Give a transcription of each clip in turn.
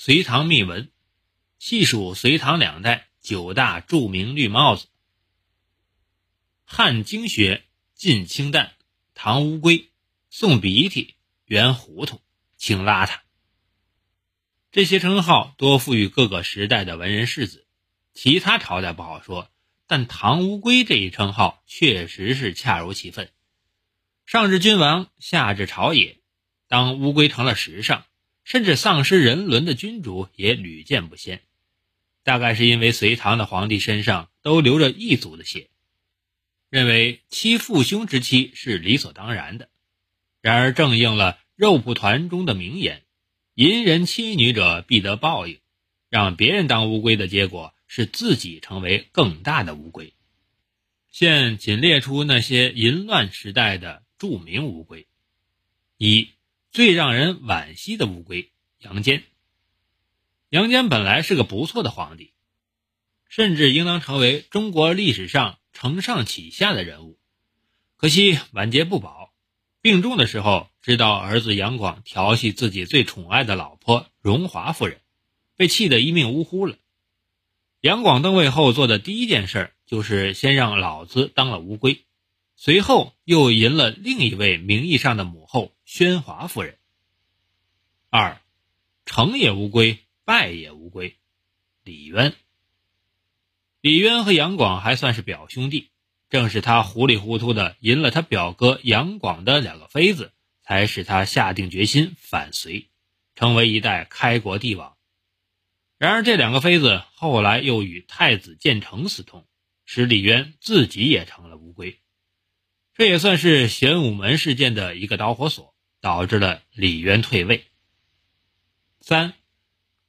隋唐秘闻，细数隋唐两代九大著名绿帽子。汉经学晋清淡，唐乌龟，宋鼻涕，元糊涂，清邋遢。这些称号多赋予各个时代的文人士子，其他朝代不好说，但唐乌龟这一称号确实是恰如其分。上至君王，下至朝野，当乌龟成了时尚。甚至丧失人伦的君主也屡见不鲜，大概是因为隋唐的皇帝身上都流着异族的血，认为妻父兄之妻是理所当然的。然而正应了肉蒲团中的名言：“淫人妻女者必得报应。”让别人当乌龟的结果是自己成为更大的乌龟。现仅列出那些淫乱时代的著名乌龟：一。最让人惋惜的乌龟杨坚。杨坚本来是个不错的皇帝，甚至应当成为中国历史上承上启下的人物。可惜晚节不保，病重的时候，知道儿子杨广调戏自己最宠爱的老婆荣华夫人，被气得一命呜呼了。杨广登位后做的第一件事，就是先让老子当了乌龟。随后又迎了另一位名义上的母后宣华夫人。二，成也乌龟，败也乌龟。李渊，李渊和杨广还算是表兄弟，正是他糊里糊涂的淫了他表哥杨广的两个妃子，才使他下定决心反隋，成为一代开国帝王。然而这两个妃子后来又与太子建成私通，使李渊自己也成了乌龟。这也算是玄武门事件的一个导火索，导致了李渊退位。三，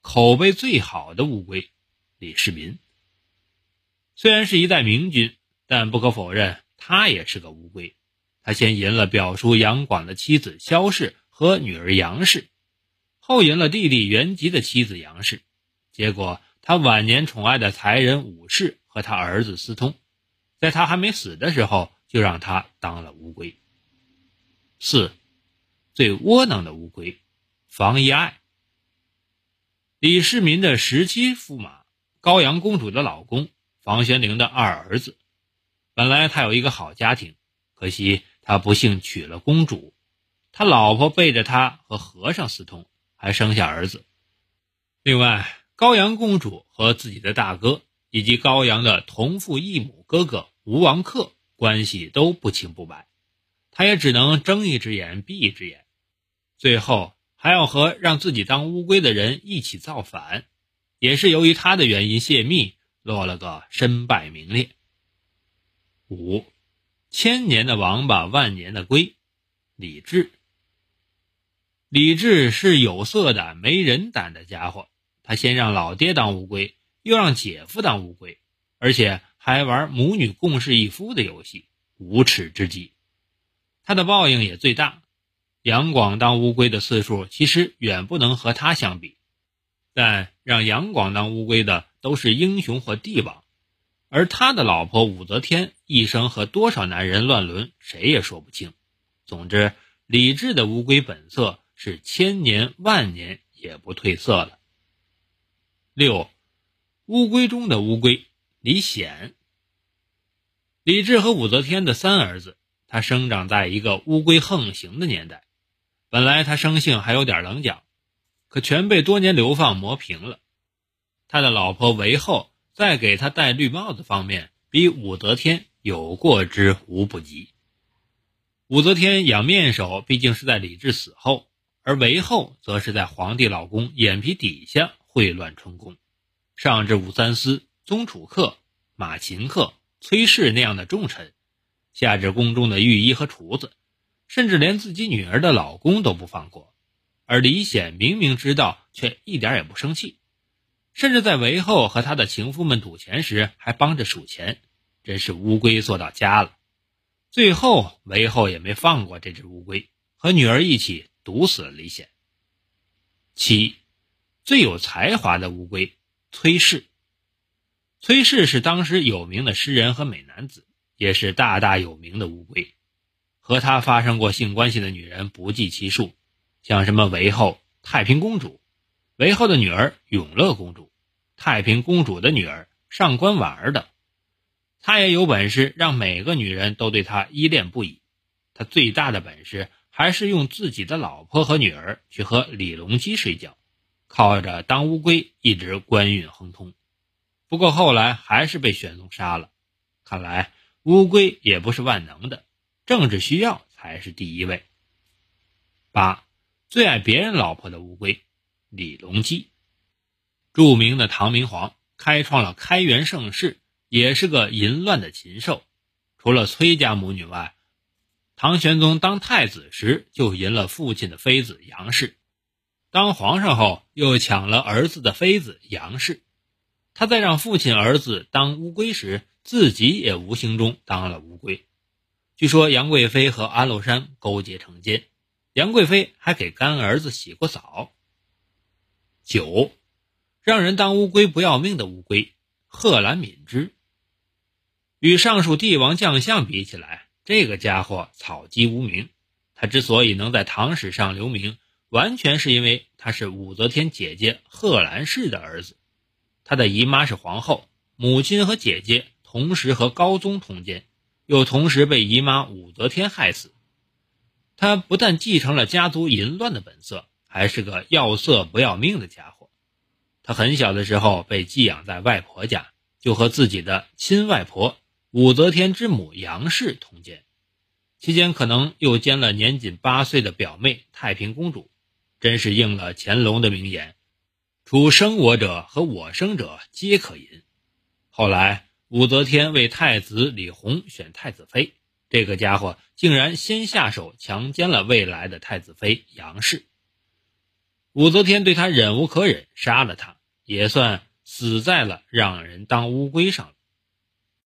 口碑最好的乌龟李世民，虽然是一代明君，但不可否认，他也是个乌龟。他先赢了表叔杨广的妻子萧氏和女儿杨氏，后赢了弟弟元吉的妻子杨氏，结果他晚年宠爱的才人武氏和他儿子私通，在他还没死的时候。就让他当了乌龟。四，最窝囊的乌龟，房遗爱。李世民的十七驸马，高阳公主的老公，房玄龄的二儿子。本来他有一个好家庭，可惜他不幸娶了公主，他老婆背着他和和尚私通，还生下儿子。另外，高阳公主和自己的大哥以及高阳的同父异母哥哥吴王克。关系都不清不白，他也只能睁一只眼闭一只眼，最后还要和让自己当乌龟的人一起造反，也是由于他的原因泄密，落了个身败名裂。五，千年的王八，万年的龟，李治。李治是有色胆没人胆的家伙，他先让老爹当乌龟，又让姐夫当乌龟，而且。还玩母女共侍一夫的游戏，无耻之极。他的报应也最大。杨广当乌龟的次数其实远不能和他相比，但让杨广当乌龟的都是英雄或帝王，而他的老婆武则天一生和多少男人乱伦，谁也说不清。总之，李治的乌龟本色是千年万年也不褪色了。六，乌龟中的乌龟。李显、李治和武则天的三儿子，他生长在一个乌龟横行的年代。本来他生性还有点棱角，可全被多年流放磨平了。他的老婆韦后在给他戴绿帽子方面，比武则天有过之无不及。武则天养面首，毕竟是在李治死后，而韦后则是在皇帝老公眼皮底下秽乱春宫，上至武三思。宗楚客、马秦客、崔氏那样的重臣，下至宫中的御医和厨子，甚至连自己女儿的老公都不放过。而李显明明知道，却一点也不生气，甚至在韦后和他的情妇们赌钱时，还帮着数钱，真是乌龟做到家了。最后，韦后也没放过这只乌龟，和女儿一起毒死了李显。七，最有才华的乌龟崔氏。崔氏是当时有名的诗人和美男子，也是大大有名的乌龟。和他发生过性关系的女人不计其数，像什么韦后、太平公主。韦后的女儿永乐公主、太平公主的女儿上官婉儿等。他也有本事让每个女人都对他依恋不已。他最大的本事还是用自己的老婆和女儿去和李隆基睡觉，靠着当乌龟一直官运亨通。不过后来还是被玄宗杀了。看来乌龟也不是万能的，政治需要才是第一位。八，最爱别人老婆的乌龟，李隆基，著名的唐明皇，开创了开元盛世。也是个淫乱的禽兽，除了崔家母女外，唐玄宗当太子时就淫了父亲的妃子杨氏，当皇上后又抢了儿子的妃子杨氏，他在让父亲儿子当乌龟时，自己也无形中当了乌龟。据说杨贵妃和安禄山勾结成奸，杨贵妃还给干儿子洗过澡。九，让人当乌龟不要命的乌龟，贺兰敏之。与上述帝王将相比起来，这个家伙草鸡无名。他之所以能在唐史上留名，完全是因为他是武则天姐姐贺兰氏的儿子。他的姨妈是皇后，母亲和姐姐同时和高宗通奸，又同时被姨妈武则天害死。他不但继承了家族淫乱的本色，还是个要色不要命的家伙。他很小的时候被寄养在外婆家，就和自己的亲外婆。武则天之母杨氏通奸，期间可能又奸了年仅八岁的表妹太平公主，真是应了乾隆的名言：“除生我者和我生者皆可淫。”后来武则天为太子李弘选太子妃，这个家伙竟然先下手强奸了未来的太子妃杨氏。武则天对他忍无可忍，杀了他，也算死在了让人当乌龟上了。